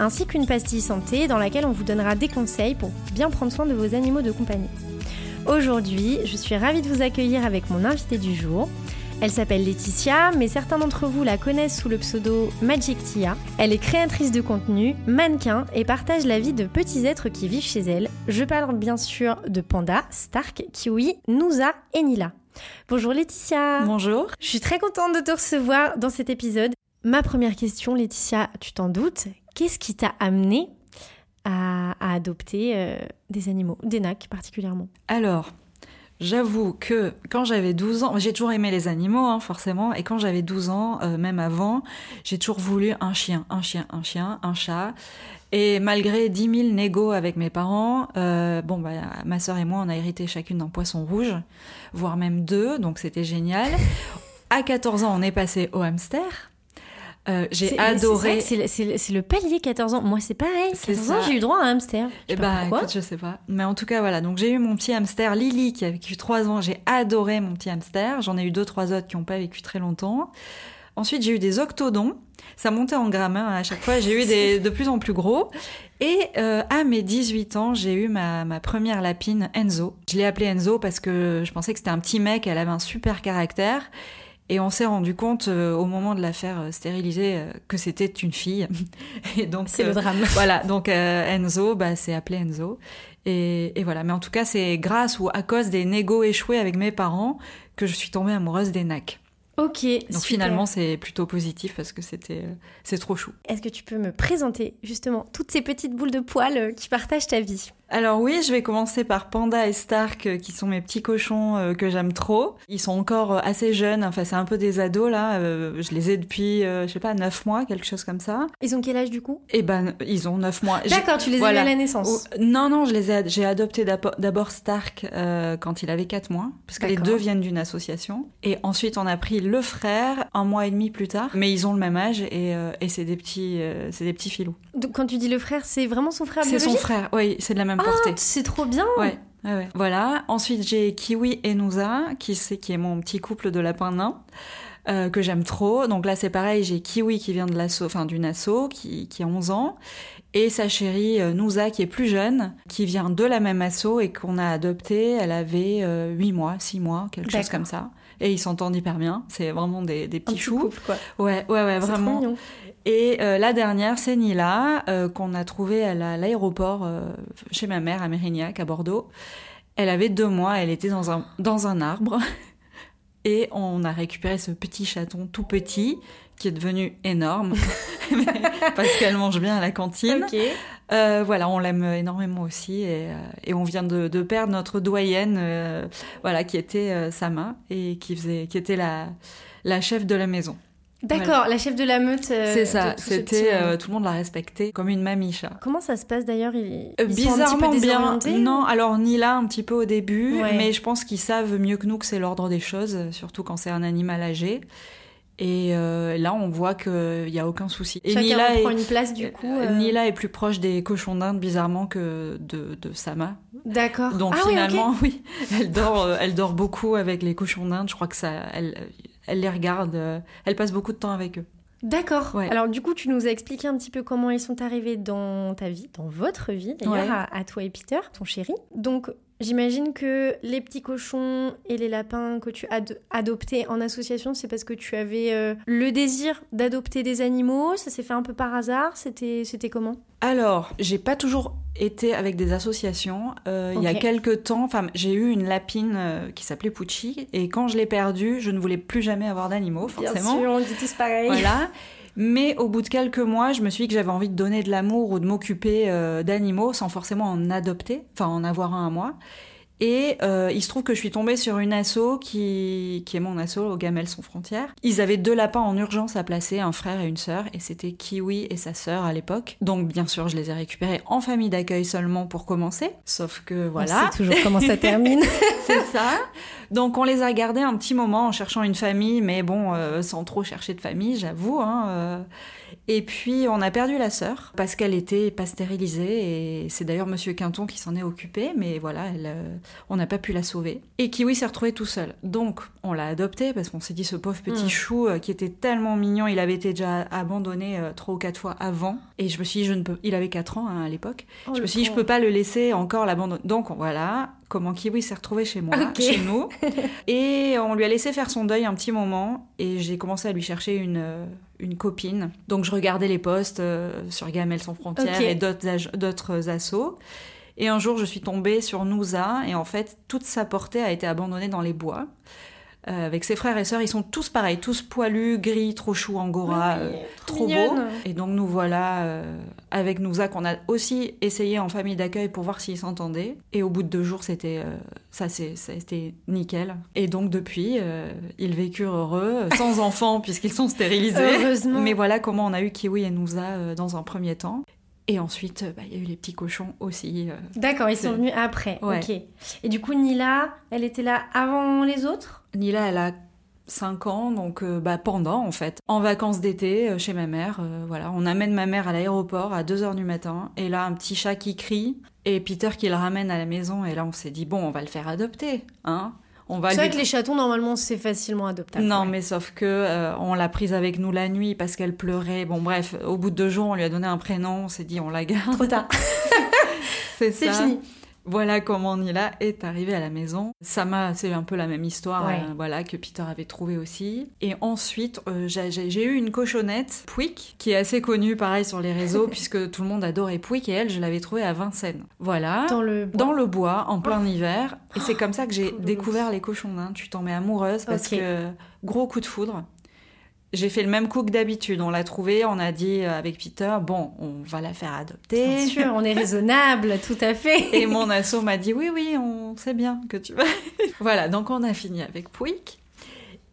ainsi qu'une pastille santé dans laquelle on vous donnera des conseils pour bien prendre soin de vos animaux de compagnie. Aujourd'hui, je suis ravie de vous accueillir avec mon invité du jour. Elle s'appelle Laetitia, mais certains d'entre vous la connaissent sous le pseudo Magic Tia. Elle est créatrice de contenu, mannequin et partage la vie de petits êtres qui vivent chez elle. Je parle bien sûr de Panda, Stark, Kiwi, Nouza et Nila. Bonjour Laetitia. Bonjour. Je suis très contente de te recevoir dans cet épisode. Ma première question, Laetitia, tu t'en doutes, qu'est-ce qui t'a amené à, adopter euh, des animaux, des nacs particulièrement? Alors, J'avoue que quand j'avais 12 ans, j'ai toujours aimé les animaux, hein, forcément, et quand j'avais 12 ans, euh, même avant, j'ai toujours voulu un chien, un chien, un chien, un chat. Et malgré 10 000 négos avec mes parents, euh, bon, bah, ma sœur et moi, on a hérité chacune d'un poisson rouge, voire même deux, donc c'était génial. À 14 ans, on est passé au hamster. Euh, j'ai adoré. C'est le, palier 14 ans. Moi, c'est pareil. C'est 14 ans, j'ai eu droit à un hamster. Je sais Eh pas bah, écoute, je sais pas. Mais en tout cas, voilà. Donc, j'ai eu mon petit hamster Lily qui a vécu trois ans. J'ai adoré mon petit hamster. J'en ai eu deux, trois autres qui n'ont pas vécu très longtemps. Ensuite, j'ai eu des octodons. Ça montait en grammes hein, à chaque fois. J'ai eu des de plus en plus gros. Et euh, à mes 18 ans, j'ai eu ma, ma première lapine, Enzo. Je l'ai appelée Enzo parce que je pensais que c'était un petit mec. Elle avait un super caractère. Et on s'est rendu compte euh, au moment de la faire euh, stériliser euh, que c'était une fille. Et donc C'est le drame. voilà, donc Enzo, bah, c'est appelé Enzo. Et, et voilà, mais en tout cas, c'est grâce ou à cause des négos échoués avec mes parents que je suis tombée amoureuse des nacs. Ok. Donc super. finalement, c'est plutôt positif parce que c'était, c'est trop chou. Est-ce que tu peux me présenter justement toutes ces petites boules de poils qui partagent ta vie? Alors oui, je vais commencer par Panda et Stark, euh, qui sont mes petits cochons euh, que j'aime trop. Ils sont encore euh, assez jeunes, enfin c'est un peu des ados là. je les ai depuis, je sais pas, 9 mois, quelque chose comme ça. Ils ont quel âge du coup? Et ben, ils ont 9 mois. D'accord, tu les as eu à la naissance. Oh, non, non, je les ai, j'ai adopté d'abo- d'abord Stark euh, quand il avait 4 mois, parce que les deux viennent d'une association. Et ensuite, on a pris le frère un mois et demi plus tard. Mais ils ont le même âge et, euh, et c'est des petits, euh, c'est des petits filous. Donc, quand tu dis le frère, c'est vraiment son frère C'est son frère, oui, c'est de la même Ah, portée. c'est trop bien. Ouais, ouais, ouais. Voilà. Ensuite, j'ai Kiwi et Nouza, qui, c'est, qui est mon petit couple de lapins nains. euh, que j'aime trop. Donc là, c'est pareil, j'ai Kiwi qui vient de l'asso, enfin d'une asso, qui, qui a 11 ans, et sa chérie euh, Nouza qui est plus jeune, qui vient de la même asso et qu'on a adoptée. Elle avait euh, 8 mois, 6 mois, quelque chose comme ça. Et ils s'entendent hyper bien. C'est vraiment des, des Un petits petit choux. couple quoi. Ouais, ouais, ouais, C'est trop vraiment. mignon. Et euh, la dernière, c'est Nila, euh, qu'on a trouvée à la- l'aéroport euh, chez ma mère à Mérignac, à Bordeaux. Elle avait deux mois, elle était dans un, dans un arbre. Et on a récupéré ce petit chaton tout petit, qui est devenu énorme, parce qu'elle mange bien à la cantine. Ok. Euh, voilà, on l'aime énormément aussi. Et, euh, et on vient de, de perdre notre doyenne, euh, voilà, qui était euh, Sama, et qui, faisait, qui était la, la chef de la maison. D'accord, la chef de la meute. C'est ça, ce c'était petit, tout le monde l'a respecté comme une mamicha. Comment ça se passe d'ailleurs Ils, ils sont un petit bizarrement peu bien. Non, alors Nila un petit peu au début, Ouais. mais je pense qu'ils savent mieux que nous que c'est l'ordre des choses, surtout quand c'est un animal âgé. Et euh, là, on voit qu'il n'y a aucun souci. Et Chacun Nila reprend est, une place du coup. euh, euh, Nila est plus proche des cochons d'Inde, bizarrement, que de, de Sama. D'accord. Donc ah oui, finalement, oui, elle dort, elle dort beaucoup avec les cochons d'Inde. Je crois que ça, elle, elle les regarde, elle passe beaucoup de temps avec eux. D'accord. Ouais. Alors du coup, tu nous as expliqué un petit peu comment ils sont arrivés dans ta vie, dans votre vie d'ailleurs, Ouais. à, à toi et Peter, ton chéri. Donc j'imagine que les petits cochons et les lapins que tu as ad- adoptés en association, c'est parce que tu avais euh, le désir d'adopter des animaux. Ça s'est fait un peu par hasard. C'était comment? Alors, j'ai pas toujours été avec des associations. Euh, Il y a quelques temps, j'ai eu une lapine euh, qui s'appelait Pucci, et quand je l'ai perdue, je ne voulais plus jamais avoir d'animaux, forcément. Bien sûr, on dit tous pareil. Voilà. Mais au bout de quelques mois, je me suis dit que j'avais envie de donner de l'amour ou de m'occuper euh, d'animaux sans forcément en adopter, enfin en avoir un à moi. Et euh, il se trouve que je suis tombée sur une asso qui, qui est mon asso, au Gamelles sans frontières. Ils avaient deux lapins en urgence à placer, un frère et une sœur, et c'était Kiwi et sa sœur à l'époque. Donc bien sûr, je les ai récupérés en famille d'accueil seulement pour commencer. Sauf que voilà. On sait toujours comment ça termine. C'est ça. Donc on les a gardés un petit moment en cherchant une famille, mais bon, euh, sans trop chercher de famille, j'avoue. Hein, euh. Et puis on a perdu la sœur parce qu'elle était pas stérilisée et c'est d'ailleurs Monsieur Quinton qui s'en est occupé, mais voilà, elle, euh, on n'a pas pu la sauver. Et Kiwi s'est retrouvé tout seul. Donc on l'a adopté parce qu'on s'est dit ce pauvre petit Mm. chou euh, qui était tellement mignon, il avait été déjà abandonné euh, trois ou quatre fois avant. Et je me suis dit, je ne peux. Il avait 4 ans hein, à l'époque. Oh, je me suis dit, je peux pas le laisser encore l'abandonner. Donc voilà comment Kiwi s'est retrouvé chez moi, chez nous. Et on lui a laissé faire son deuil un petit moment. Et j'ai commencé à lui chercher une, une copine. Donc je regardais les posts euh, sur Gamelles sans frontières et d'autres d'autres assos. Et un jour, je suis tombée sur Nouza. Et en fait, toute sa portée a été abandonnée dans les bois. Euh, avec ses frères et sœurs, ils sont tous pareils, tous poilus, gris, trop choux, angora, Oui, euh, trop beaux. Et donc nous voilà euh, avec Nouza qu'on a aussi essayé en famille d'accueil pour voir s'ils s'entendaient. Et au bout de deux jours, c'était ça, nickel. Et donc depuis, ils vécurent heureux, sans enfants puisqu'ils sont stérilisés. Heureusement. Mais voilà comment on a eu Kiwi et Nouza dans un premier temps. Et ensuite, euh, bah, il y a eu les petits cochons aussi. euh. D'accord, ils sont venus après. Ouais. Ok. Et du coup, Nila, elle était là avant les autres? Nila, elle a 5 ans, donc euh, bah, pendant en fait. En vacances d'été, euh, chez ma mère, euh, voilà. On amène ma mère à l'aéroport à 2h du matin, et là, un petit chat qui crie, et Peter qui le ramène à la maison, et là, on s'est dit, bon, on va le faire adopter, hein. On va C'est lui... vrai que les chatons, normalement, c'est facilement adoptable. Non, ouais. mais sauf que euh, on l'a prise avec nous la nuit parce qu'elle pleurait. Bon, bref, au bout de deux jours, on lui a donné un prénom. On s'est dit, on la garde. Trop tard. C'est fini. Voilà comment Nila est arrivée à la maison. Sama, c'est un peu la même histoire, Ouais. euh, voilà, que Peter avait trouvé aussi. Et ensuite, euh, j'ai eu une cochonnette, Pouic, qui est assez connue, pareil, sur les réseaux, puisque tout le monde adorait Pouic, et elle, je l'avais trouvée à Vincennes. Voilà. Dans le bois. Dans le bois, en plein hiver. Et c'est comme ça que j'ai découvert les cochons d'Inde. Tu t'en mets amoureuse parce que gros coup de foudre. J'ai fait le même coup que d'habitude. On l'a trouvée, on a dit euh, avec Peter, bon, on va la faire adopter. Bien sûr, on est raisonnable, tout à fait. Et mon asso m'a dit oui, oui, on sait bien que tu vas. voilà, donc on a fini avec Pouic.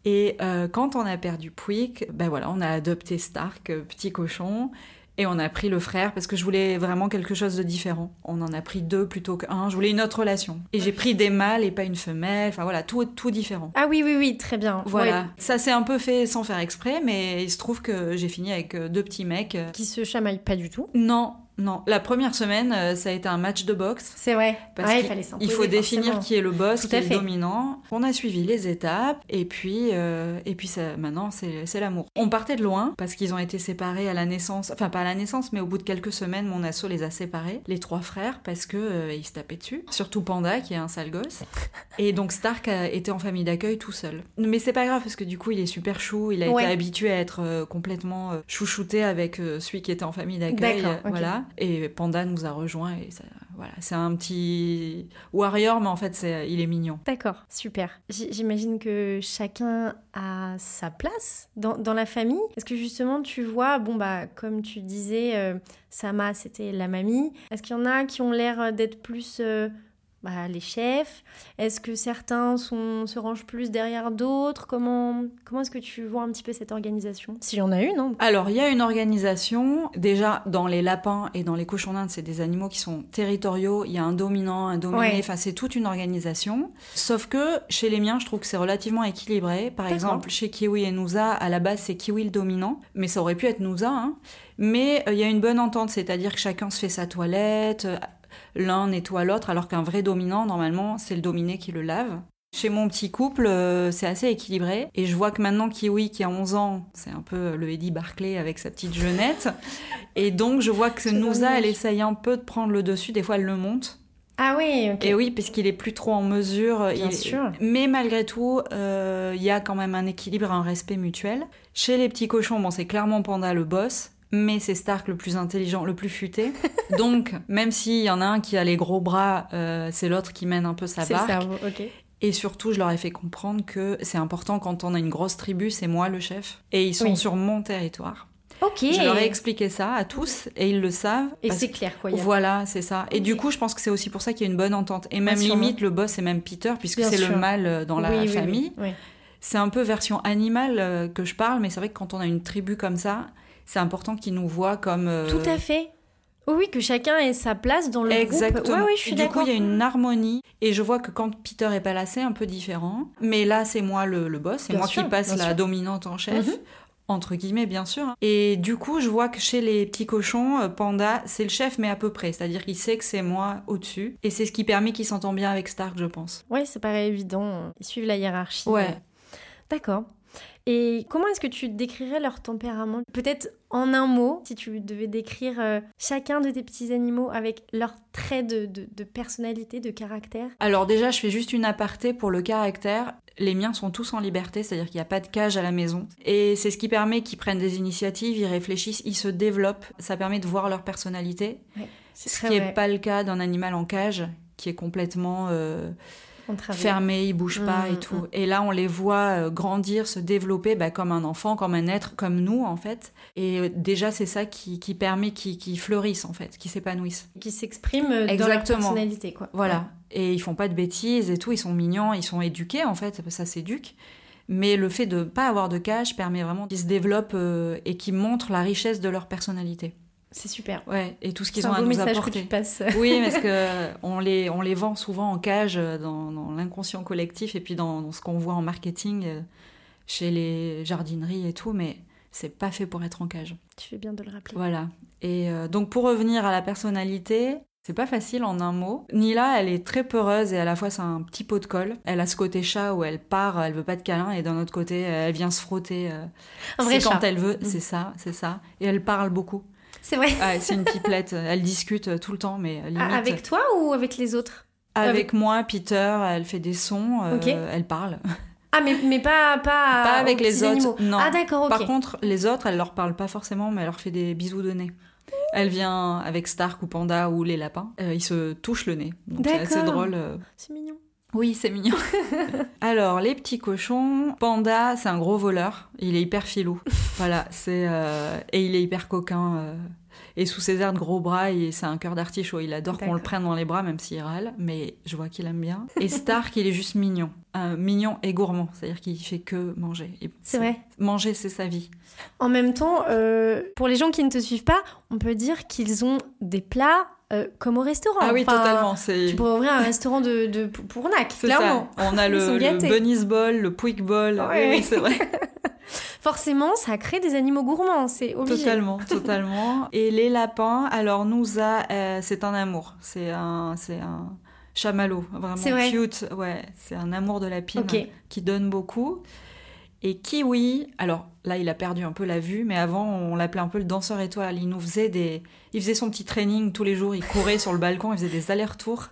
Et euh, quand on a perdu Pouic, ben voilà, on a adopté Stark, euh, petit cochon, et on a pris le frère parce que je voulais vraiment quelque chose de différent. On en a pris deux plutôt qu'un. Je voulais une autre relation. Et j'ai pris des mâles et pas une femelle. Enfin voilà, tout, tout différent. Ah oui, oui, oui, très bien. Voilà, Ouais, ça s'est un peu fait sans faire exprès, mais il se trouve que j'ai fini avec euh, deux petits mecs. euh. qui se chamaillent pas du tout. Non, non. La première semaine, euh, ça a été un match de boxe. C'est vrai. Parce ouais, il qu'il- fallait il faut définir forcément. qui est le boss, Tout qui est le dominant. On a suivi les étapes et puis euh, et puis ça, maintenant c'est l'amour. On partait de loin parce qu'ils ont été séparés à la naissance, enfin pas à la naissance, mais au bout de quelques semaines, mon asso les a séparés, les trois frères, parce que euh, ils se tapaient dessus. Surtout Panda qui est un sale gosse. Et donc Stark a été en famille d'accueil tout seul. Mais c'est pas grave parce que du coup il est super chou, il a Ouais. été habitué à être euh, complètement chouchouté avec celui qui était en famille d'accueil, D'accord, euh, ok. voilà. Et Panda nous a rejoint et voilà, c'est un petit warrior, mais en fait c'est, il est mignon. D'accord, super. J'imagine que chacun a sa place dans, dans la famille. Est-ce que justement tu vois, bon bah comme tu disais, euh, Sama c'était la mamie. Est-ce qu'il y en a qui ont l'air d'être plus euh, bah, les chefs Est-ce que certains sont, se rangent plus derrière d'autres? Comment, comment est-ce que tu vois un petit peu cette organisation? S'il y en a une, hein Alors, il y a une organisation. Déjà, dans les lapins et dans les cochons d'Inde, c'est des animaux qui sont territoriaux. Il y a un dominant, un dominé. Ouais. Enfin, c'est toute une organisation. Sauf que chez les miens, je trouve que c'est relativement équilibré. Par exemple, chez Kiwi et Nouza, à la base, c'est Kiwi le dominant. Mais ça aurait pu être Nouza. Hein. Mais euh, il y a une bonne entente, c'est-à-dire que chacun se fait sa toilette. Euh, L'un nettoie l'autre, alors qu'un vrai dominant, normalement, c'est le dominé qui le lave. Chez mon petit couple, euh, c'est assez équilibré. Et je vois que maintenant, Kiwi, qui a 11 ans, c'est un peu le Eddie Barclay avec sa petite jeunette. Et donc, je vois que Nouza, elle essaye un peu de prendre le dessus. Des fois, elle le monte. Ah oui, ok. Et oui, puisqu'il est plus trop en mesure. Bien il- sûr. Mais malgré tout, euh, il y a quand même un équilibre, un respect mutuel. Chez les petits cochons, bon, c'est clairement Panda le boss. Mais c'est Stark le plus intelligent, le plus futé. Donc, même s'il y en a un qui a les gros bras, euh, c'est l'autre qui mène un peu sa C'est le barque. cerveau, ok. Et surtout, je leur ai fait comprendre que c'est important quand on a une grosse tribu, c'est moi le chef. Et ils sont Oui. sur mon territoire. Ok. Je leur ai expliqué ça à tous et ils le savent. Et c'est clair, quoi. il y a- Voilà, c'est ça. Et du coup, je pense que c'est aussi pour ça qu'il y a une bonne entente. Et même limite, le boss, c'est même Peter, puisque c'est le mâle euh, dans la Oui, famille. oui. C'est un peu version animale euh, que je parle, mais c'est vrai que quand on a une tribu comme ça, c'est important qu'ils nous voient comme. euh, Tout à fait. Oui, oui, que chacun ait sa place dans le Exactement. groupe. Oui, oui, je suis du coup, il y a une harmonie. Et je vois que quand Peter est pas là, c'est un peu différent. Mais là, c'est moi le, le boss. C'est moi sûr, qui passe la sûr. dominante en chef. Mhm. Entre guillemets, bien sûr. Et du coup, je vois que chez les petits cochons, euh, Panda, c'est le chef, mais à peu près. C'est-à-dire qu'il sait que c'est moi au-dessus. Et c'est ce qui permet qu'il s'entend bien avec Stark, je pense. Ouais, ça paraît évident. Ils suivent la hiérarchie. Ouais. D'accord. Et comment est-ce que tu décrirais leur tempérament? Peut-être en un mot, si tu devais décrire euh, chacun de tes petits animaux avec leurs traits de, de- de personnalité, de caractère? Alors déjà, je fais juste une aparté pour le caractère. Les miens sont tous en liberté, c'est-à-dire qu'il n'y a pas de cage à la maison. Et c'est ce qui permet qu'ils prennent des initiatives, ils réfléchissent, ils se développent. Ça permet de voir leur personnalité. Ce qui n'est pas le cas d'un animal en cage, qui est complètement euh, Entravé. fermé, il bouge pas Mm, et tout. mm. Et là, on les voit euh, grandir, se développer bah, comme un enfant, comme un être, comme nous en fait. Et euh, déjà, c'est ça qui, qui permet qu'ils qu'ils fleurissent en fait, qu'ils s'épanouissent. Qui s'expriment dans leur Exactement. personnalité, quoi. Voilà. Et ils font pas de bêtises et tout, ils sont mignons, ils sont éduqués en fait, ça s'éduque. Mais le fait de pas avoir de cage permet vraiment qu'ils se développent euh, et qu'ils montrent la richesse de leur personnalité. C'est super. Ouais, et tout ce qu'ils ont un à nous message apporter. que tu passes. Oui, parce que on les, on les vend souvent en cage euh, dans, dans l'inconscient collectif et puis dans, dans ce qu'on voit en marketing euh, chez les jardineries et tout, mais c'est pas fait pour être en cage. Tu fais bien de le rappeler. Voilà. Et euh, donc pour revenir à la personnalité, c'est pas facile en un mot. Nila, elle est très peureuse et à la fois c'est un petit pot de colle. Elle a ce côté chat où elle part, elle veut pas de câlin et d'un autre côté elle vient se frotter. euh, Un vrai c'est quand chat. elle veut, Mm. c'est ça, c'est ça. Et elle parle beaucoup. C'est vrai. Ah, c'est une pipelette. Elle discute euh, tout le temps, mais euh, limite. Ah, avec toi ou avec les autres? Avec Avec- moi, Peter, elle fait des sons, euh, Ok. elle parle. Ah, mais, mais pas, pas, pas avec les autres, animaux. non. Ah, d'accord, ok. Par contre, les autres, elle leur parle pas forcément, mais elle leur fait des bisous de nez. Elle vient avec Stark ou Panda ou les lapins, euh, ils se touchent le nez. Donc c'est assez drôle. C'est mignon. Oui, c'est mignon. Alors, les petits cochons, Panda, c'est un gros voleur. Il est hyper filou. voilà, c'est euh, et il est hyper coquin. euh, Et sous ses airs de gros bras, il- c'est un cœur d'artichaut. Il adore qu'on le prenne dans les bras, même s'il râle. Mais je vois qu'il aime bien. Et Stark, il est juste mignon. Euh, mignon et gourmand. C'est-à-dire qu'il fait que manger. Et C'est vrai. Manger, c'est sa vie. En même temps, euh, pour les gens qui ne te suivent pas, on peut dire qu'ils ont des plats euh, comme au restaurant. Ah oui, Enfin, totalement. C'est Tu pourrais ouvrir un restaurant de, de, pour Nac, clairement. ça. On a le, le. Bunny's Ball, le Pouic Ball. Ouais, Oui, c'est vrai. Forcément, ça crée des animaux gourmands, c'est obligé. Totalement, totalement. Et les lapins, alors Nouza, euh, c'est un amour. C'est un, c'est un chamallow, C'est vraiment vrai. cute. Ouais, c'est un amour de lapine Ok. qui donne beaucoup. Et Kiwi, alors là, il a perdu un peu la vue, mais avant, on l'appelait un peu le danseur étoile. Il nous faisait des, il faisait son petit training tous les jours. Il courait sur le balcon, il faisait des allers-retours.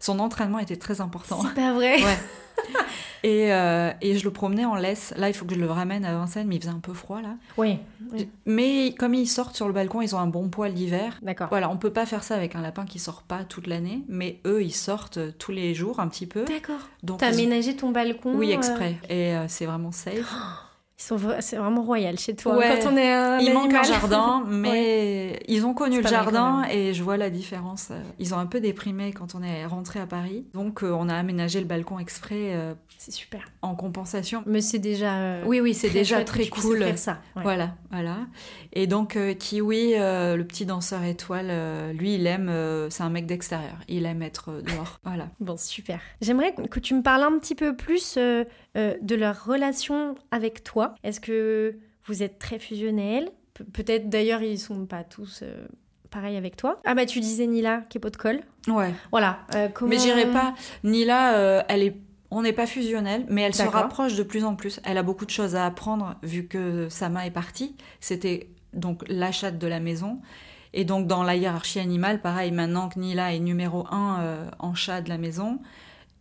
Son entraînement était très important. C'est pas vrai. Ouais. Et, euh, et je le promenais en laisse. Là, il faut que je le ramène à Vincennes, mais il faisait un peu froid là. Oui, oui. Mais comme ils sortent sur le balcon, ils ont un bon poil d'hiver. d'accord. Voilà, on peut pas faire ça avec un lapin qui sort pas toute l'année, mais eux, ils sortent tous les jours un petit peu. D'accord. Donc T'as aménagé ton balcon Oui, euh, exprès. Et euh, c'est vraiment safe. Ils sont vra- C'est vraiment royal chez toi. Ouais. Quand on est un Il manque un jardin, mais ils ont connu le jardin et je vois la différence. Ils ont un peu déprimé quand on est rentré à Paris. Donc euh, on a aménagé le balcon exprès euh, C'est super. en compensation. Mais c'est déjà. euh, Oui, oui, c'est déjà très cool. offrir ça. ouais. Voilà, voilà. Et donc euh, Kiwi, euh, le petit danseur étoile, euh, lui, il aime, euh, c'est un mec d'extérieur. Il aime être euh, dehors. Voilà. Bon, super. J'aimerais que tu me parles un petit peu plus euh, de leur relation avec toi. Est-ce que vous êtes très fusionnels Pe- Peut-être d'ailleurs ils sont pas tous euh, pareils avec toi. Ah bah tu disais Nila qui est pot de colle. Ouais. Voilà. euh, comment... Mais j'irai pas. Nila, euh, elle est. On n'est pas fusionnel, mais elle se rapproche de plus en plus. Elle a beaucoup de choses à apprendre vu que Sama est partie. C'était donc la chatte de la maison. Et donc dans la hiérarchie animale, pareil, maintenant que Nila est numéro un euh, en chat de la maison,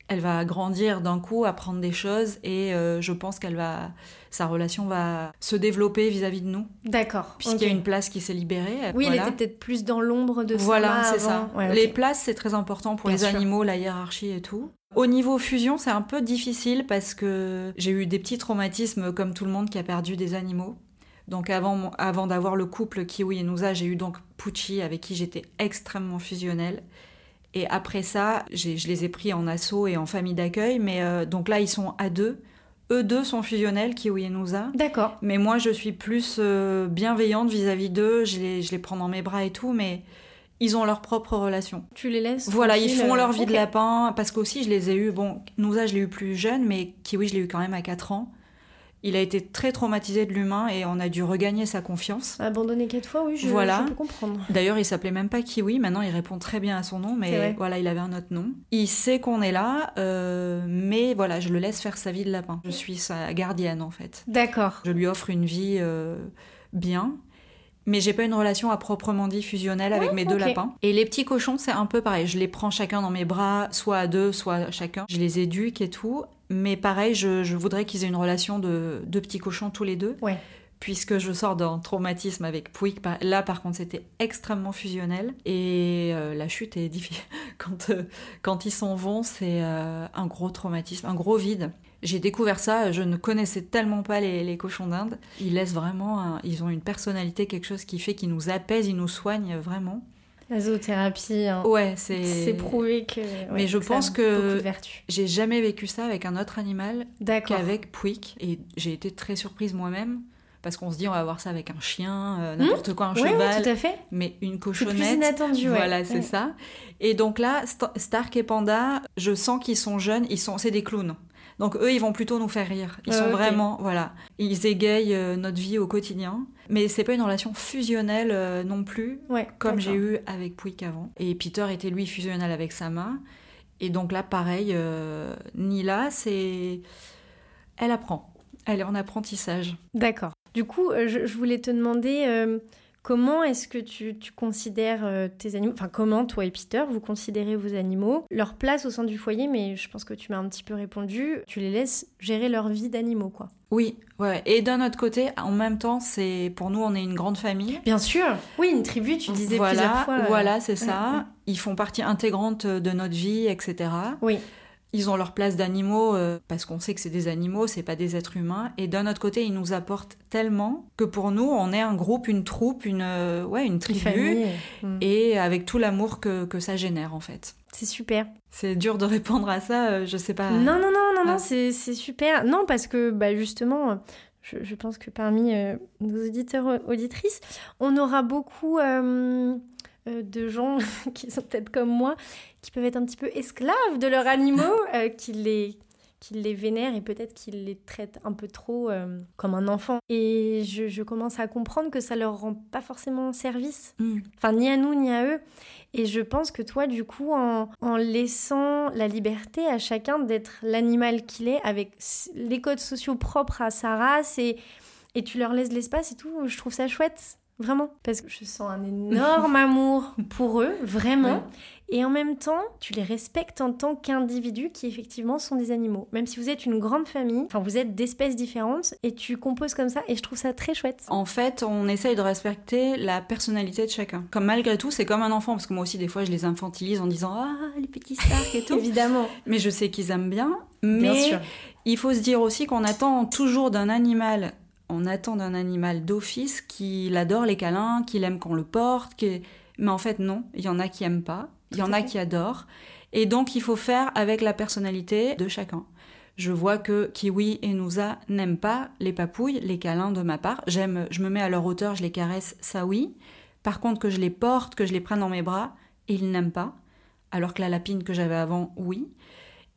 elle va grandir d'un coup, apprendre des choses et euh, je pense qu'elle va, sa relation va se développer vis-à-vis de nous D'accord. puisqu'il y a une place qui s'est libérée. Oui, Voilà. elle était peut-être plus dans l'ombre de Voilà, c'est ça. Ouais. Les places, c'est très important pour Bien les sûr. animaux, la hiérarchie et tout. Au niveau fusion, c'est un peu difficile parce que j'ai eu des petits traumatismes comme tout le monde qui a perdu des animaux. Donc avant, avant d'avoir le couple Kiwi et Nouza, j'ai eu donc Pucci avec qui j'étais extrêmement fusionnelle. Et après ça, je les ai pris en assaut et en famille d'accueil. Mais euh, donc là, ils sont à deux. Eux deux sont fusionnels, Kiwi et Nouza. D'accord. Mais moi, je suis plus euh, bienveillante vis-à-vis d'eux. Je les, je les prends dans mes bras et tout. Mais ils ont leur propre relation. Tu les laisses Voilà, ils font euh, leur vie de lapin. Parce qu'aussi, je les ai eus. Bon, Nouza, je l'ai eu plus jeune. Mais Kiwi, je l'ai eu quand même à 4 ans. Il a été très traumatisé de l'humain et on a dû regagner sa confiance. Abandonné quatre fois, oui, je, Voilà. je peux comprendre. D'ailleurs, il s'appelait même pas Kiwi. Maintenant, il répond très bien à son nom, mais voilà, il avait un autre nom. Il sait qu'on est là, euh, mais voilà, je le laisse faire sa vie de lapin. Je suis sa gardienne en fait. D'accord. Je lui offre une vie euh, bien. Mais j'ai pas une relation à proprement dit fusionnelle avec mes deux lapins. Et les petits cochons, c'est un peu pareil. Je les prends chacun dans mes bras, soit à deux, soit chacun. Je les éduque et tout. Mais pareil, je, je voudrais qu'ils aient une relation de deux petits cochons tous les deux Ouais. puisque je sors d'un traumatisme avec Pouic. Là, par contre, c'était extrêmement fusionnel. Et euh, la chute est difficile. Quand, euh, quand ils s'en vont, c'est euh, un gros traumatisme, un gros vide. J'ai découvert ça, je ne connaissais tellement pas les, les cochons d'Inde. Ils laissent vraiment, un- ils ont une personnalité, quelque chose qui fait qu'ils nous apaisent, ils nous soignent vraiment. La zoothérapie, hein. Ouais, c'est. prouvé que. ouais, Mais je pense que-. J'ai jamais vécu ça avec un autre animal qu'avec Pouic. Et j'ai été très surprise moi-même. Parce qu'on se dit, on va voir ça avec un chien, euh, n'importe quoi, un Ouais, cheval. tout à fait. mais une cochonnette. plus inattendu, ouais. Voilà, c'est Ouais. ça. Et donc là, St- Stark et Panda, je sens qu'ils sont jeunes, ils sont, c'est des clowns. Donc eux, ils vont plutôt nous faire rire. Ils Ah, sont vraiment, voilà, ils égayent euh, notre vie au quotidien. Mais c'est pas une relation fusionnelle euh, non plus, Ouais, comme j'ai eu avec Pouic avant. Et Peter était lui fusionnel avec Sama. Et donc là, pareil, euh, Nila, c'est, elle apprend. Elle est en apprentissage. D'accord. Du coup, je, je voulais te demander comment est-ce que tu, tu considères euh, tes animaux, enfin comment toi et Peter, vous considérez vos animaux, leur place au sein du foyer, mais je pense que tu m'as un petit peu répondu, tu les laisses gérer leur vie d'animaux, quoi. Oui, ouais. Et d'un autre côté, en même temps, c'est pour nous, on est une grande famille. Bien sûr Oui, une tribu, tu disais voilà, plusieurs fois. euh, Voilà, c'est ouais, ça. ouais. Ils font partie intégrante de notre vie, etc. Oui, Ils ont leur place d'animaux euh, parce qu'on sait que c'est des animaux, c'est pas des êtres humains. Et d'un autre côté, ils nous apportent tellement que pour nous, on est un groupe, une troupe, une, euh, ouais, une tribu. Mm. Et avec tout l'amour que, que ça génère, en fait. C'est super. C'est dur de répondre à ça, euh, je sais pas. Non, non, non, non, Ah. non, c'est c'est super. Non, parce que bah, justement, je, je pense que parmi euh, nos auditeurs auditrices, on aura beaucoup euh, de gens qui sont peut-être comme moi, qui peuvent être un petit peu esclaves de leurs animaux, euh, qui les qui les vénèrent et peut-être qu'ils les traitent un peu trop euh, comme un enfant. Et je, je commence à comprendre que ça leur rend pas forcément service Mm. enfin ni à nous ni à eux. Et je pense que toi, du coup, en, en laissant la liberté à chacun d'être l'animal qu'il est, avec les codes sociaux propres à sa race, et, et tu leur laisses l'espace et tout, je trouve ça chouette. Vraiment, parce que je sens un énorme amour pour eux, vraiment. Ouais. Et en même temps, tu les respectes en tant qu'individus qui effectivement sont des animaux. Même si vous êtes une grande famille, enfin vous êtes d'espèces différentes, et tu composes comme ça, et je trouve ça très chouette. En fait, on essaye de respecter la personnalité de chacun. Comme malgré tout, c'est comme un enfant, parce que moi aussi, des fois, je les infantilise en disant Ah, les petits Stark et tout. Évidemment, mais je sais qu'ils aiment bien. bien Mais sûr. il faut se dire aussi qu'on attend toujours d'un animal, on attend d'un animal d'office qu'il adore les câlins, qu'il aime qu'on le porte. Mais en fait, non, il y en a qui aiment pas, il y en a qui adorent. Et donc, il faut faire avec la personnalité de chacun. Je vois que Kiwi et Nouza n'aiment pas les papouilles, les câlins de ma part. J'aime, je me mets à leur hauteur, je les caresse, ça oui. Par contre, que je les porte, que je les prenne dans mes bras, ils n'aiment pas. Alors que la lapine que j'avais avant, oui.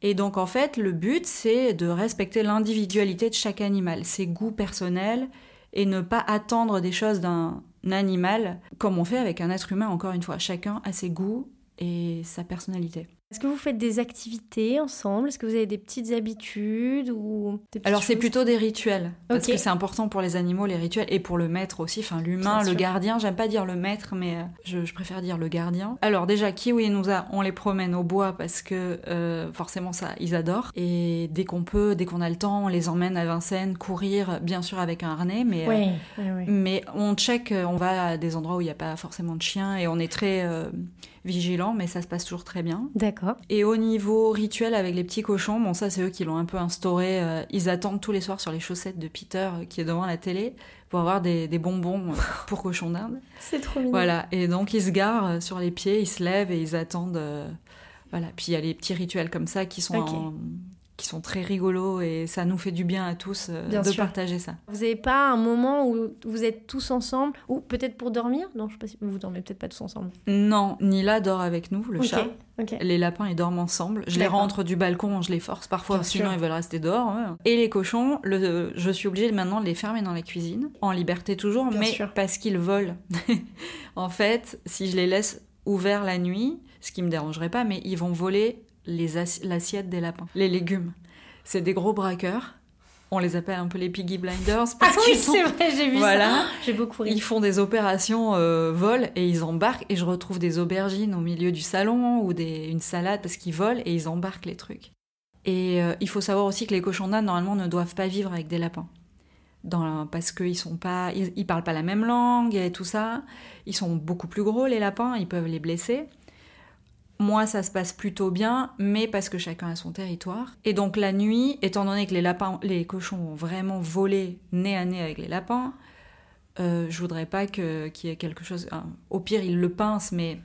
Et donc en fait, le but, c'est de respecter l'individualité de chaque animal, ses goûts personnels, et ne pas attendre des choses d'un animal comme on fait avec un être humain, encore une fois. Chacun a ses goûts et sa personnalité. Est-ce que vous faites des activités ensemble? Est-ce que vous avez des petites habitudes ou petites Alors c'est plutôt des rituels, parce que c'est important pour les animaux, les rituels, et pour le maître aussi, enfin l'humain, le sûr. gardien, j'aime pas dire le maître, mais euh, je, je préfère dire le gardien. Alors déjà, Kiwi et Nouza, on les promène au bois parce que euh, forcément ça, ils adorent. Et dès qu'on peut, dès qu'on a le temps, on les emmène à Vincennes, courir, bien sûr avec un harnais, mais... euh, Ouais, ouais, ouais. Mais on check, euh, on va à des endroits où il n'y a pas forcément de chiens et on est très euh, vigilant, mais ça se passe toujours très bien. D'accord. Et au niveau rituel avec les petits cochons, bon ça c'est eux qui l'ont un peu instauré, euh, ils attendent tous les soirs sur les chaussettes de Peter euh, qui est devant la télé pour avoir des, des bonbons euh, pour cochons d'Inde. C'est trop mignon. Voilà, et donc ils se garent sur les pieds, ils se lèvent et ils attendent. voilà, puis il y a les petits rituels comme ça qui sont, en- qui sont très rigolos et ça nous fait du bien à tous euh, Bien de sûr. partager ça. Vous n'avez pas un moment où vous êtes tous ensemble Ou peut-être pour dormir? Non, je sais pas si vous dormez peut-être pas tous ensemble. Non, Nila dort avec nous, le ok, chat. Les lapins, ils dorment ensemble. Je les rentre du balcon, je les force parfois, Bien sinon sûr. ils veulent rester dehors. ouais. Et les cochons, le, je suis obligée maintenant de les fermer dans la cuisine, en liberté toujours, Bien mais sûr. parce qu'ils volent. en fait, si je les laisse ouverts la nuit, ce qui me dérangerait pas, mais ils vont voler l'assiette des lapins, les légumes. C'est des gros braqueurs. On les appelle un peu les piggy blinders Ah parce oui, sont c'est vrai, j'ai vu voilà. ça. J'ai beaucoup ri. Ils font des opérations euh, vol et ils embarquent et je retrouve des aubergines au milieu du salon ou des, une salade parce qu'ils volent et ils embarquent les trucs. Et euh, il faut savoir aussi que les cochons d'Inde normalement ne doivent pas vivre avec des lapins. Dans, parce qu'ils sont pas, ils, ils parlent pas la même langue et tout ça. Ils sont beaucoup plus gros les lapins, ils peuvent les blesser. Moi, ça se passe plutôt bien, mais parce que chacun a son territoire. Et donc la nuit, étant donné que les lapins, les cochons ont vraiment volé nez à nez avec les lapins, euh, je voudrais pas que- qu'il y ait quelque chose. hein, au pire, ils le pincent, mais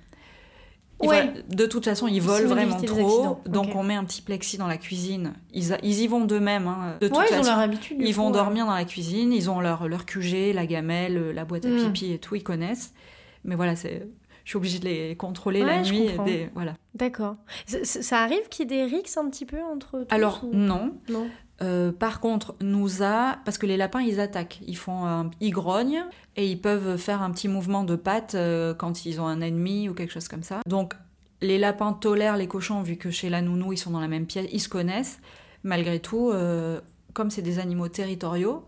Ouais. voilà, de toute façon, ils volent vraiment trop. Donc on met un petit plexi dans la cuisine. Ils, a- ils y vont d'eux-mêmes. hein. De toute Ouais, ils ont façon, leur habitude. ils vont coup, dormir dans la cuisine. Ils ont leur, leur QG, la gamelle, la boîte à Mm. pipi et tout. Ils connaissent. Mais voilà, c'est. Je suis obligée de les contrôler Ouais, la je nuit. et comprends. des- voilà. D'accord. Ça, arrive qu'il y ait des rixes un petit peu entre tous Alors ou- non. non. Euh, par contre, nous a parce que les lapins ils attaquent, ils font, un- ils grognent et ils peuvent faire un petit mouvement de patte euh, quand ils ont un ennemi ou quelque chose comme ça. Donc les lapins tolèrent les cochons vu que chez la nounou ils sont dans la même pièce, ils se connaissent. Malgré tout, euh, comme c'est des animaux territoriaux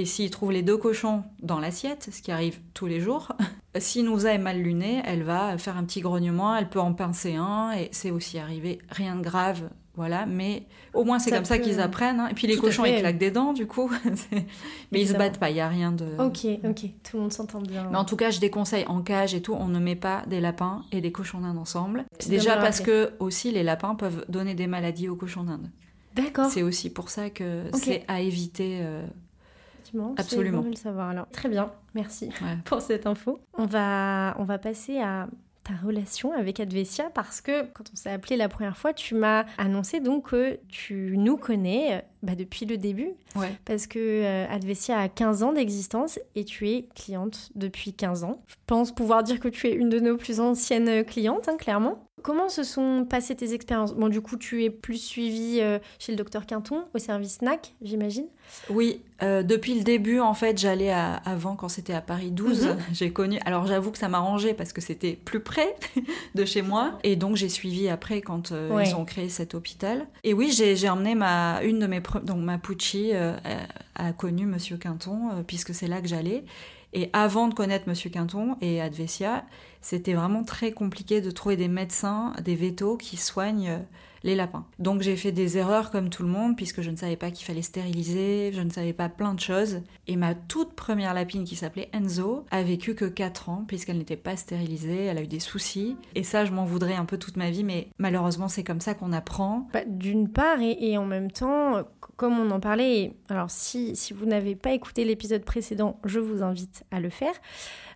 et s'ils trouvent les deux cochons dans l'assiette, ce qui arrive tous les jours, si Nouza est mal lunée, elle va faire un petit grognement, elle peut en pincer un et c'est aussi arrivé, rien de grave. Voilà, mais au moins c'est comme ça qu'ils apprennent. hein. Et puis les Tout cochons, ils claquent des dents, du coup. Mais ils se Évidemment. battent pas, il y a rien de. Ok, ok. Tout le monde s'entend bien. Mais en tout cas, je déconseille en cage et tout, on ne met pas des lapins et des cochons d'Inde ensemble. Déjà parce que aussi les lapins peuvent donner des maladies aux cochons d'Inde. D'accord. C'est aussi pour ça que c'est à éviter. euh, Absolument. bon de le savoir. Alors, très bien. Merci ouais. pour cette info. On va, on va passer à ta relation avec Advesia parce que quand on s'est appelé la première fois, tu m'as annoncé donc que tu nous connais euh, bah, depuis le début Ouais. parce que euh, Advesia a 15 ans d'existence et tu es cliente depuis 15 ans. Je pense pouvoir dire que tu es une de nos plus anciennes clientes, hein, clairement. Comment se sont passées tes expériences? Bon, du coup, tu es plus suivie euh, chez le docteur Quinton au service SNAC, j'imagine. Oui, euh, depuis le début, en fait, j'allais à- avant quand c'était à Paris 12. Mhm. J'ai connu. Alors j'avoue que ça m'arrangeait parce que c'était plus près de chez moi, et donc j'ai suivi après quand euh, Ouais. ils ont créé cet hôpital. Et oui, j'ai emmené ma une de mes pre- donc ma Pucci a, connu Monsieur Quinton puisque c'est là que j'allais. Et avant de connaître Monsieur Quinton et Advesia, c'était vraiment très compliqué de trouver des médecins, des vétos qui soignent euh, les lapins. Donc j'ai fait des erreurs comme tout le monde, puisque je ne savais pas qu'il fallait stériliser, je ne savais pas plein de choses. Et ma toute première lapine qui s'appelait Enzo a vécu que 4 ans, puisqu'elle n'était pas stérilisée, elle a eu des soucis. Et ça, je m'en voudrais un peu toute ma vie, mais malheureusement, c'est comme ça qu'on apprend. Bah, D'une part, et, en même temps, comme on en parlait, et- alors si, si vous n'avez pas écouté l'épisode précédent, je vous invite à le faire.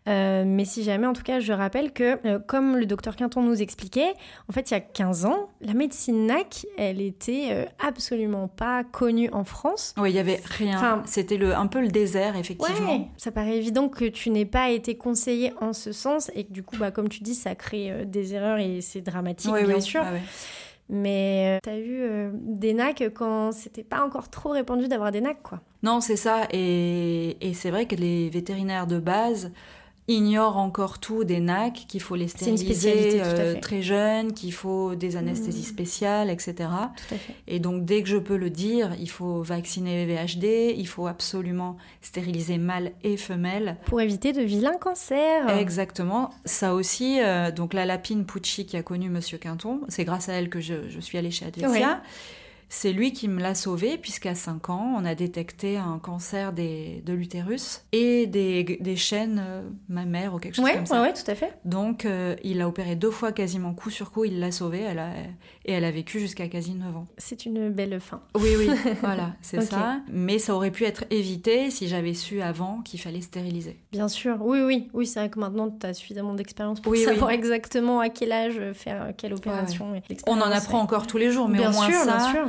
Euh, mais si jamais, en tout cas, je rappelle que, euh, comme le docteur Quinton nous expliquait, en fait, il y a 15 ans, la médecine NAC, elle était euh, absolument pas connue en France. Oui, il y avait rien. Enfin- C'était le, un peu le désert, effectivement. Ouais, ça paraît évident que tu n'aies pas été conseillé en ce sens et que du coup, bah, comme tu dis, ça crée des erreurs et c'est dramatique, bien oui, sûr. Mais tu t'as eu euh, des NAC quand c'était pas encore trop répandu d'avoir des NAC, quoi. Non, c'est ça. Et c'est vrai que les vétérinaires de base ignorent encore tout des NAC, qu'il faut les stériliser euh, très jeunes, qu'il faut des anesthésies Mhm. spéciales, etc. Tout à fait. Et donc, dès que je peux le dire, il faut vacciner VHD, il faut absolument stériliser mâles et femelles. Pour éviter de vilains cancers. Exactement. Ça aussi, euh, donc la lapine Pucci qui a connu Monsieur Quinton, c'est grâce à elle que je, je suis allée chez Advesia. Ouais. C'est lui qui me l'a sauvé, puisqu'à 5 ans, on a détecté un cancer des, de l'utérus et des, des chaînes euh, mammaires ou quelque chose Ouais, comme ça. ouais, tout à fait. Donc, euh, il l'a opéré deux fois quasiment coup sur coup, il l'a sauvée, elle a, et elle a vécu jusqu'à quasi 9 ans. C'est une belle fin. Oui, oui, voilà, c'est ça. Mais ça aurait pu être évité si j'avais su avant qu'il fallait stériliser. Bien sûr, oui, oui, oui, c'est vrai que maintenant tu as suffisamment d'expérience pour Oui, oui. savoir exactement à quel âge faire quelle opération. et On en apprend ouais. encore tous les jours, mais bien au moins sûr, ça, bien sûr.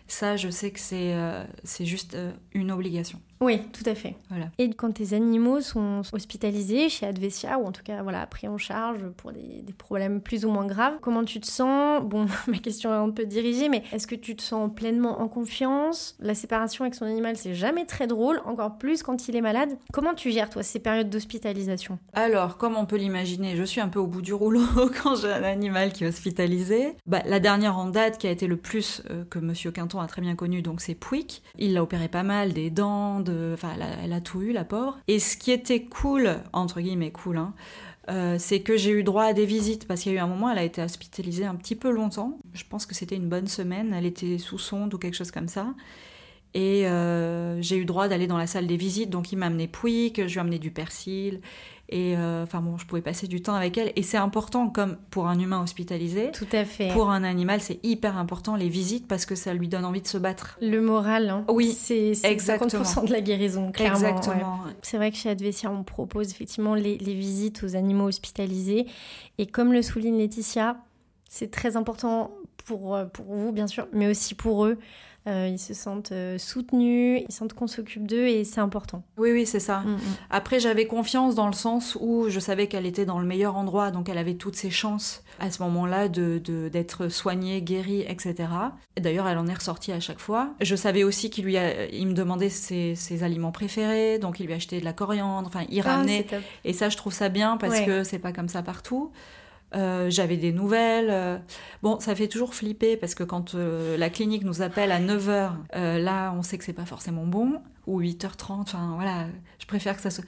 ça, je sais que c'est euh, juste euh, une obligation. Oui, tout à fait. Voilà. Et quand tes animaux sont hospitalisés chez Advesia, ou en tout cas voilà, pris en charge pour des, des problèmes plus ou moins graves, comment tu te sens? Bon, ma question est un peu dirigée, mais est-ce que tu te sens pleinement en confiance? La séparation avec son animal, c'est jamais très drôle, encore plus quand il est malade. Comment tu gères, toi, ces périodes d'hospitalisation? Alors, comme on peut l'imaginer, je suis un peu au bout du rouleau quand j'ai un animal qui est hospitalisé. Bah, la dernière en date qui a été le plus euh, que Monsieur Quinton très bien connu, donc c'est Pouic. Il l'a opéré pas mal, des dents, de... enfin, elle a, elle a tout eu, la pauvre. Et ce qui était cool, entre guillemets cool, hein, euh, c'est que j'ai eu droit à des visites parce qu'il y a eu un moment, elle a été hospitalisée un petit peu longtemps. Je pense que c'était une bonne semaine. Elle était sous sonde ou quelque chose comme ça. Et euh, j'ai eu droit d'aller dans la salle des visites, donc il m'a amené Pouic, je lui ai amené du persil, et euh, enfin bon, je pouvais passer du temps avec elle. Et c'est important, comme pour un humain hospitalisé, Tout à fait. pour un animal, c'est hyper important les visites parce que ça lui donne envie de se battre. Le moral, hein. Oui, c'est c'est exactement. 50% de la guérison, clairement. ouais. Exactement. C'est vrai que chez Advesia, on propose effectivement les, les visites aux animaux hospitalisés. Et comme le souligne Laetitia, c'est très important pour, euh, pour vous, bien sûr, mais aussi pour eux. Euh, ils se sentent euh, soutenus, ils sentent qu'on s'occupe d'eux et c'est important. Oui, oui, c'est ça. Mm, mm. Après, j'avais confiance dans le sens où je savais qu'elle était dans le meilleur endroit, donc elle avait toutes ses chances à ce moment-là de de- d'être soignée, guérie, etc. Et D'ailleurs, elle en est ressortie à chaque fois. Je savais aussi qu'il lui a, il me demandait ses, ses aliments préférés, donc il lui achetait de la coriandre, enfin, il Ah, ramenait. Et ça, je trouve ça bien parce Ouais. que c'est pas comme ça partout. Euh, J'avais des nouvelles. euh, Bon, ça fait toujours flipper parce que quand euh, la clinique nous appelle à 9h, là, on sait que c'est pas forcément bon. Ou 8h30, enfin voilà, je préfère que ça, soit,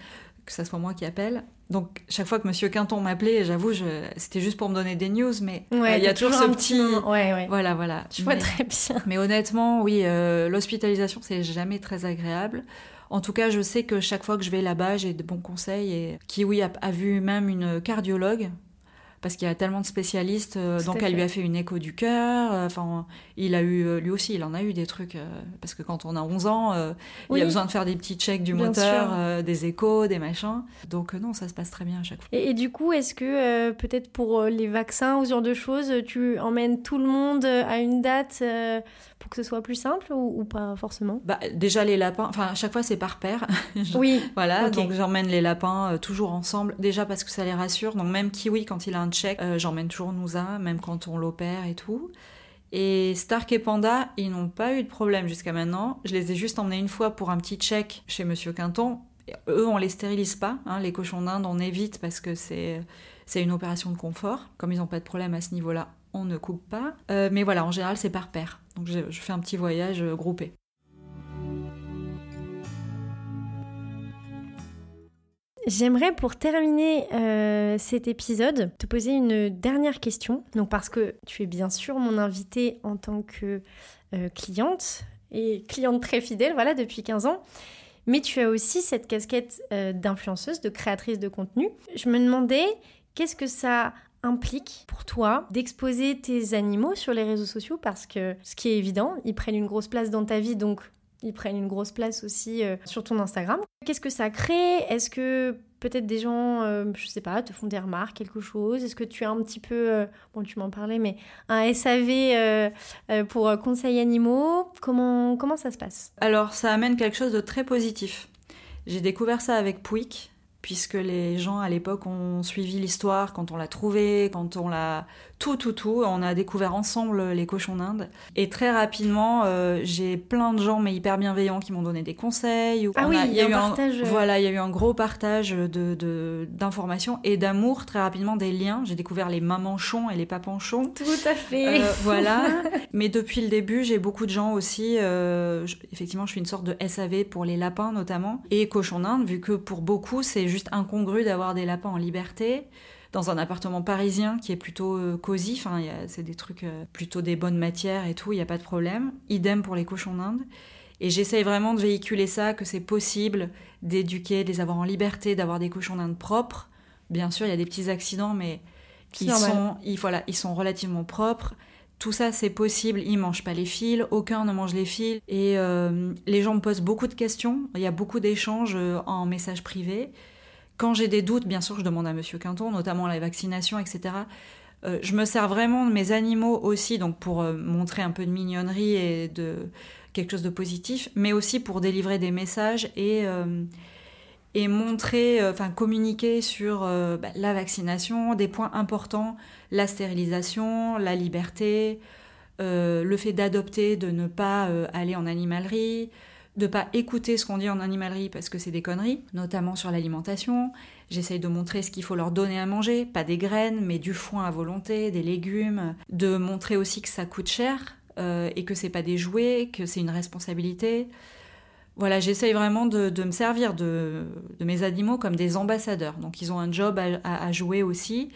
que ça soit moi qui appelle. Donc, chaque fois que Monsieur Quinton m'appelait, j'avoue, je... c'était juste pour me donner des news, mais Ouais, il y a t'as toujours ce un petit. Ouais, ouais. Voilà, voilà. Je vois Mais- très bien. mais honnêtement, oui, l'hospitalisation, c'est jamais très agréable. En tout cas, je sais que chaque fois que je vais là-bas, j'ai de bons conseils. Et Kiwi a, a vu même une cardiologue, parce qu'il y a tellement de spécialistes. euh, donc, elle lui a fait une écho du cœur. euh, Enfin, il a eu, euh, lui aussi, il en a eu des trucs. parce que quand on a 11 ans, euh, il Oui. a besoin de faire des petits checks du Bien moteur, des échos, des machins. Donc, non, ça se passe très bien à chaque fois. Et, et du coup, est-ce que peut-être pour les vaccins ou ce genre de choses, tu emmènes tout le monde à une date pour que ce soit plus simple ou, ou pas forcément? Bah, déjà, les lapins, enfin, à chaque fois, c'est par paire. Oui, Voilà, donc j'emmène les lapins euh, toujours ensemble, déjà parce que ça les rassure. Donc même Kiwi, quand il a un check, euh, j'emmène toujours Nouza, même quand on l'opère et tout. Et Stark et Panda, ils n'ont pas eu de problème jusqu'à maintenant. Je les ai juste emmenés une fois pour un petit check chez Monsieur Quinton. Et eux, on les stérilise pas. hein. Les cochons d'Inde, on évite parce que c'est c'est une opération de confort. Comme ils n'ont pas de problème à ce niveau-là, on ne coupe pas. Euh, mais voilà, en général, c'est par paire. Donc je, fais un petit voyage euh, groupé. J'aimerais pour terminer euh, cet épisode te poser une dernière question. Donc parce que tu es bien sûr mon invitée en tant que euh, cliente et cliente très fidèle, voilà, depuis 15 ans. Mais tu as aussi cette casquette d'influenceuse, de créatrice de contenu. Je me demandais qu'est-ce que ça implique pour toi d'exposer tes animaux sur les réseaux sociaux parce que ce qui est évident, ils prennent une grosse place dans ta vie, donc ils prennent une grosse place aussi euh, sur ton Instagram. Qu'est-ce que ça crée? Est-ce que peut-être des gens, euh, je sais pas, te font des remarques, quelque chose? Est-ce que tu as un petit peu, euh, bon tu m'en parlais, mais un SAV euh, pour conseils animaux? Comment, comment ça se passe? Alors, ça amène quelque chose de très positif. J'ai découvert ça avec Pouic, puisque les gens à l'époque ont suivi l'histoire quand on l'a trouvé, quand on l'a tout, tout, tout. On a découvert ensemble les cochons d'Inde. Et très rapidement, euh, j'ai plein de gens, mais hyper bienveillants, qui m'ont donné des conseils. Ah On oui, a- il y a un eu partage, euh. Voilà, il y a eu un gros partage de, de- d'informations et d'amour, très rapidement, des liens. J'ai découvert les mamanchons et les papanchons. Tout à fait. Euh, voilà. Mais depuis le début, j'ai beaucoup de gens aussi. euh, je- effectivement, je suis une sorte de SAV pour les lapins notamment et cochons d'Inde, vu que pour beaucoup, c'est juste incongru d'avoir des lapins en liberté. Dans un appartement parisien qui est plutôt euh, cosy. Enfin, c'est des trucs euh, plutôt des bonnes matières et tout, il n'y a pas de problème. Idem pour les cochons d'Inde. Et j'essaye vraiment de véhiculer ça, que c'est possible d'éduquer, de les avoir en liberté, d'avoir des cochons d'Inde propres. Bien sûr, il y a des petits accidents, mais ils sont, ils, voilà, ils sont relativement propres. Tout ça, c'est possible. Ils mangent pas les fils, aucun ne mange les fils. Et euh, les gens me posent beaucoup de questions. Il y a beaucoup d'échanges en message privé. Quand j'ai des doutes, bien sûr, je demande à Monsieur Quinton, notamment la vaccination, etc. Euh, je me sers vraiment de mes animaux aussi, donc pour montrer un peu de mignonnerie et de quelque chose de positif, mais aussi pour délivrer des messages et et montrer, euh, enfin communiquer sur euh, bah, la vaccination, des points importants, la stérilisation, la liberté, euh, le fait d'adopter, de ne pas aller en animalerie, de pas écouter ce qu'on dit en animalerie parce que c'est des conneries, notamment sur l'alimentation. J'essaye de montrer ce qu'il faut leur donner à manger, pas des graines, mais du foin à volonté, des légumes, de montrer aussi que ça coûte cher et que c'est pas des jouets, que c'est une responsabilité voilà, j'essaye vraiment de, me servir de, mes animaux comme des ambassadeurs. Donc ils ont un job à, jouer aussi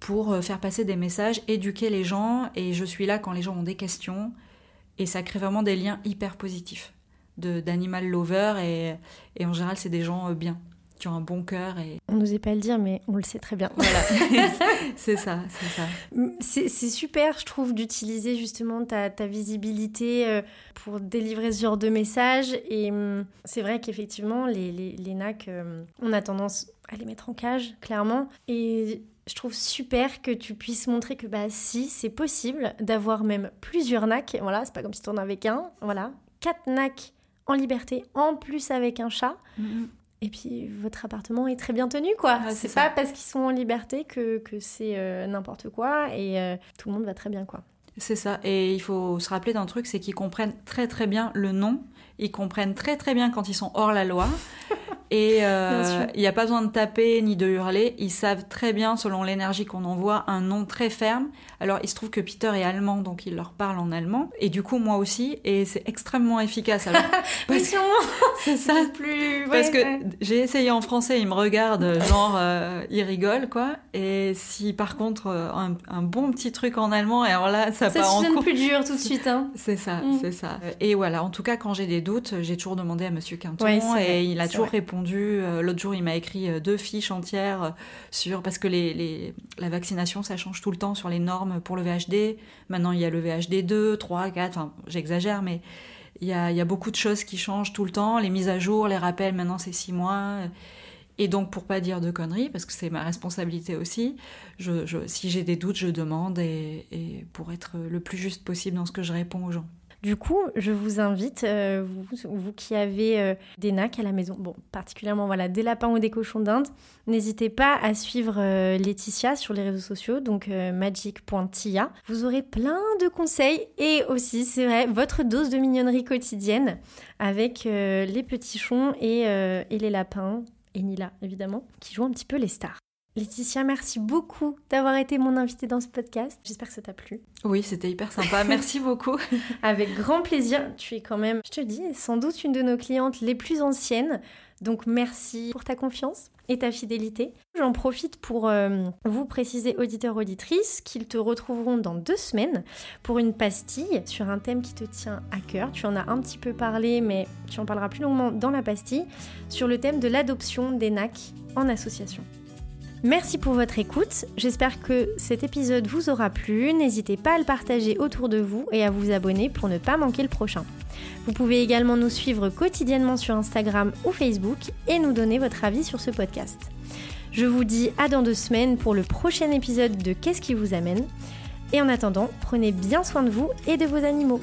pour euh, faire passer des messages, éduquer les gens, et je suis là quand les gens ont des questions, et ça crée vraiment des liens hyper positifs d'animal lover, et, et, en général c'est des gens euh, bien qui ont un bon cœur. Et... On n'osait pas le dire, mais on le sait très bien. Voilà, c'est ça, c'est ça. C'est super, je trouve, d'utiliser justement ta, ta, visibilité euh, pour délivrer ce genre de message. Et hum, c'est vrai qu'effectivement, les, les, les NAC, euh, on a tendance à les mettre en cage, clairement. Et je trouve super que tu puisses montrer que bah si, c'est possible d'avoir même plusieurs NAC. Voilà, c'est pas comme si tu en avais qu'un. Voilà, quatre NAC en liberté, en plus avec un chat. Mm-hmm. Et puis votre appartement est très bien tenu, quoi. c'est pas parce qu'ils sont en liberté que, que c'est euh, n'importe quoi et euh, tout le monde va très bien, quoi. C'est ça. Et il faut se rappeler d'un truc, c'est qu'ils comprennent très très bien le nom. Ils comprennent très très bien quand ils sont hors la loi. Et euh, il n'y a pas besoin de taper ni de hurler. Ils savent très bien, selon l'énergie qu'on envoie, un nom très ferme. Alors, il se trouve que Peter est allemand, donc il leur parle en allemand. Et du coup, moi aussi. Et c'est extrêmement efficace. Alors, c'est ça. Plus... parce que j'ai essayé en français, ils me regardent, genre, euh, ils rigolent, quoi. Et si par contre, euh, un, bon petit truc en allemand, et alors là, ça, ça part en cours. plus dur tout de suite. Hein. C'est ça, mm. c'est ça. Et voilà, en tout cas, quand j'ai des doutes, j'ai toujours demandé à Monsieur Quinton et il a toujours répondu euh, l'autre jour, il m'a écrit euh, deux fiches entières sur parce que les, la vaccination, ça change tout le temps sur les normes pour le VHD. Maintenant, il y a le VHD 2, 3, 4. Enfin, j'exagère, mais il y, a, y a, beaucoup de choses qui changent tout le temps. Les mises à jour, les rappels, maintenant c'est six mois. Et donc, pour pas dire de conneries, parce que c'est ma responsabilité aussi, si j'ai des doutes, je demande et pour être le plus juste possible dans ce que je réponds aux gens. Du coup, je vous invite, euh, vous, qui avez euh, des nacs à la maison, bon, particulièrement voilà, des lapins ou des cochons d'Inde, n'hésitez pas à suivre euh, Laetitia sur les réseaux sociaux, donc magic.tia. Vous aurez plein de conseils et aussi, c'est vrai, votre dose de mignonnerie quotidienne avec les petits et, et les lapins, et Nila évidemment, qui jouent un petit peu les stars. Laetitia, merci beaucoup d'avoir été mon invitée dans ce podcast. J'espère que ça t'a plu. Oui, c'était hyper sympa. Merci beaucoup. Avec grand plaisir. Tu es quand même, je te dis, sans doute une de nos clientes les plus anciennes. Donc merci pour ta confiance et ta fidélité. J'en profite pour euh, vous préciser, auditeurs, auditrices, qu'ils te retrouveront dans deux semaines pour une pastille sur un thème qui te tient à cœur. Tu en as un petit peu parlé, mais tu en parleras plus longuement dans la pastille, sur le thème de l'adoption des NAC en association. Merci pour votre écoute. J'espère que cet épisode vous aura plu. N'hésitez pas à le partager autour de vous et à vous abonner pour ne pas manquer le prochain. Vous pouvez également nous suivre quotidiennement sur Instagram ou Facebook et nous donner votre avis sur ce podcast. Je vous dis à dans deux semaines pour le prochain épisode de Qu'est-ce qui vous amène? Et en attendant, prenez bien soin de vous et de vos animaux.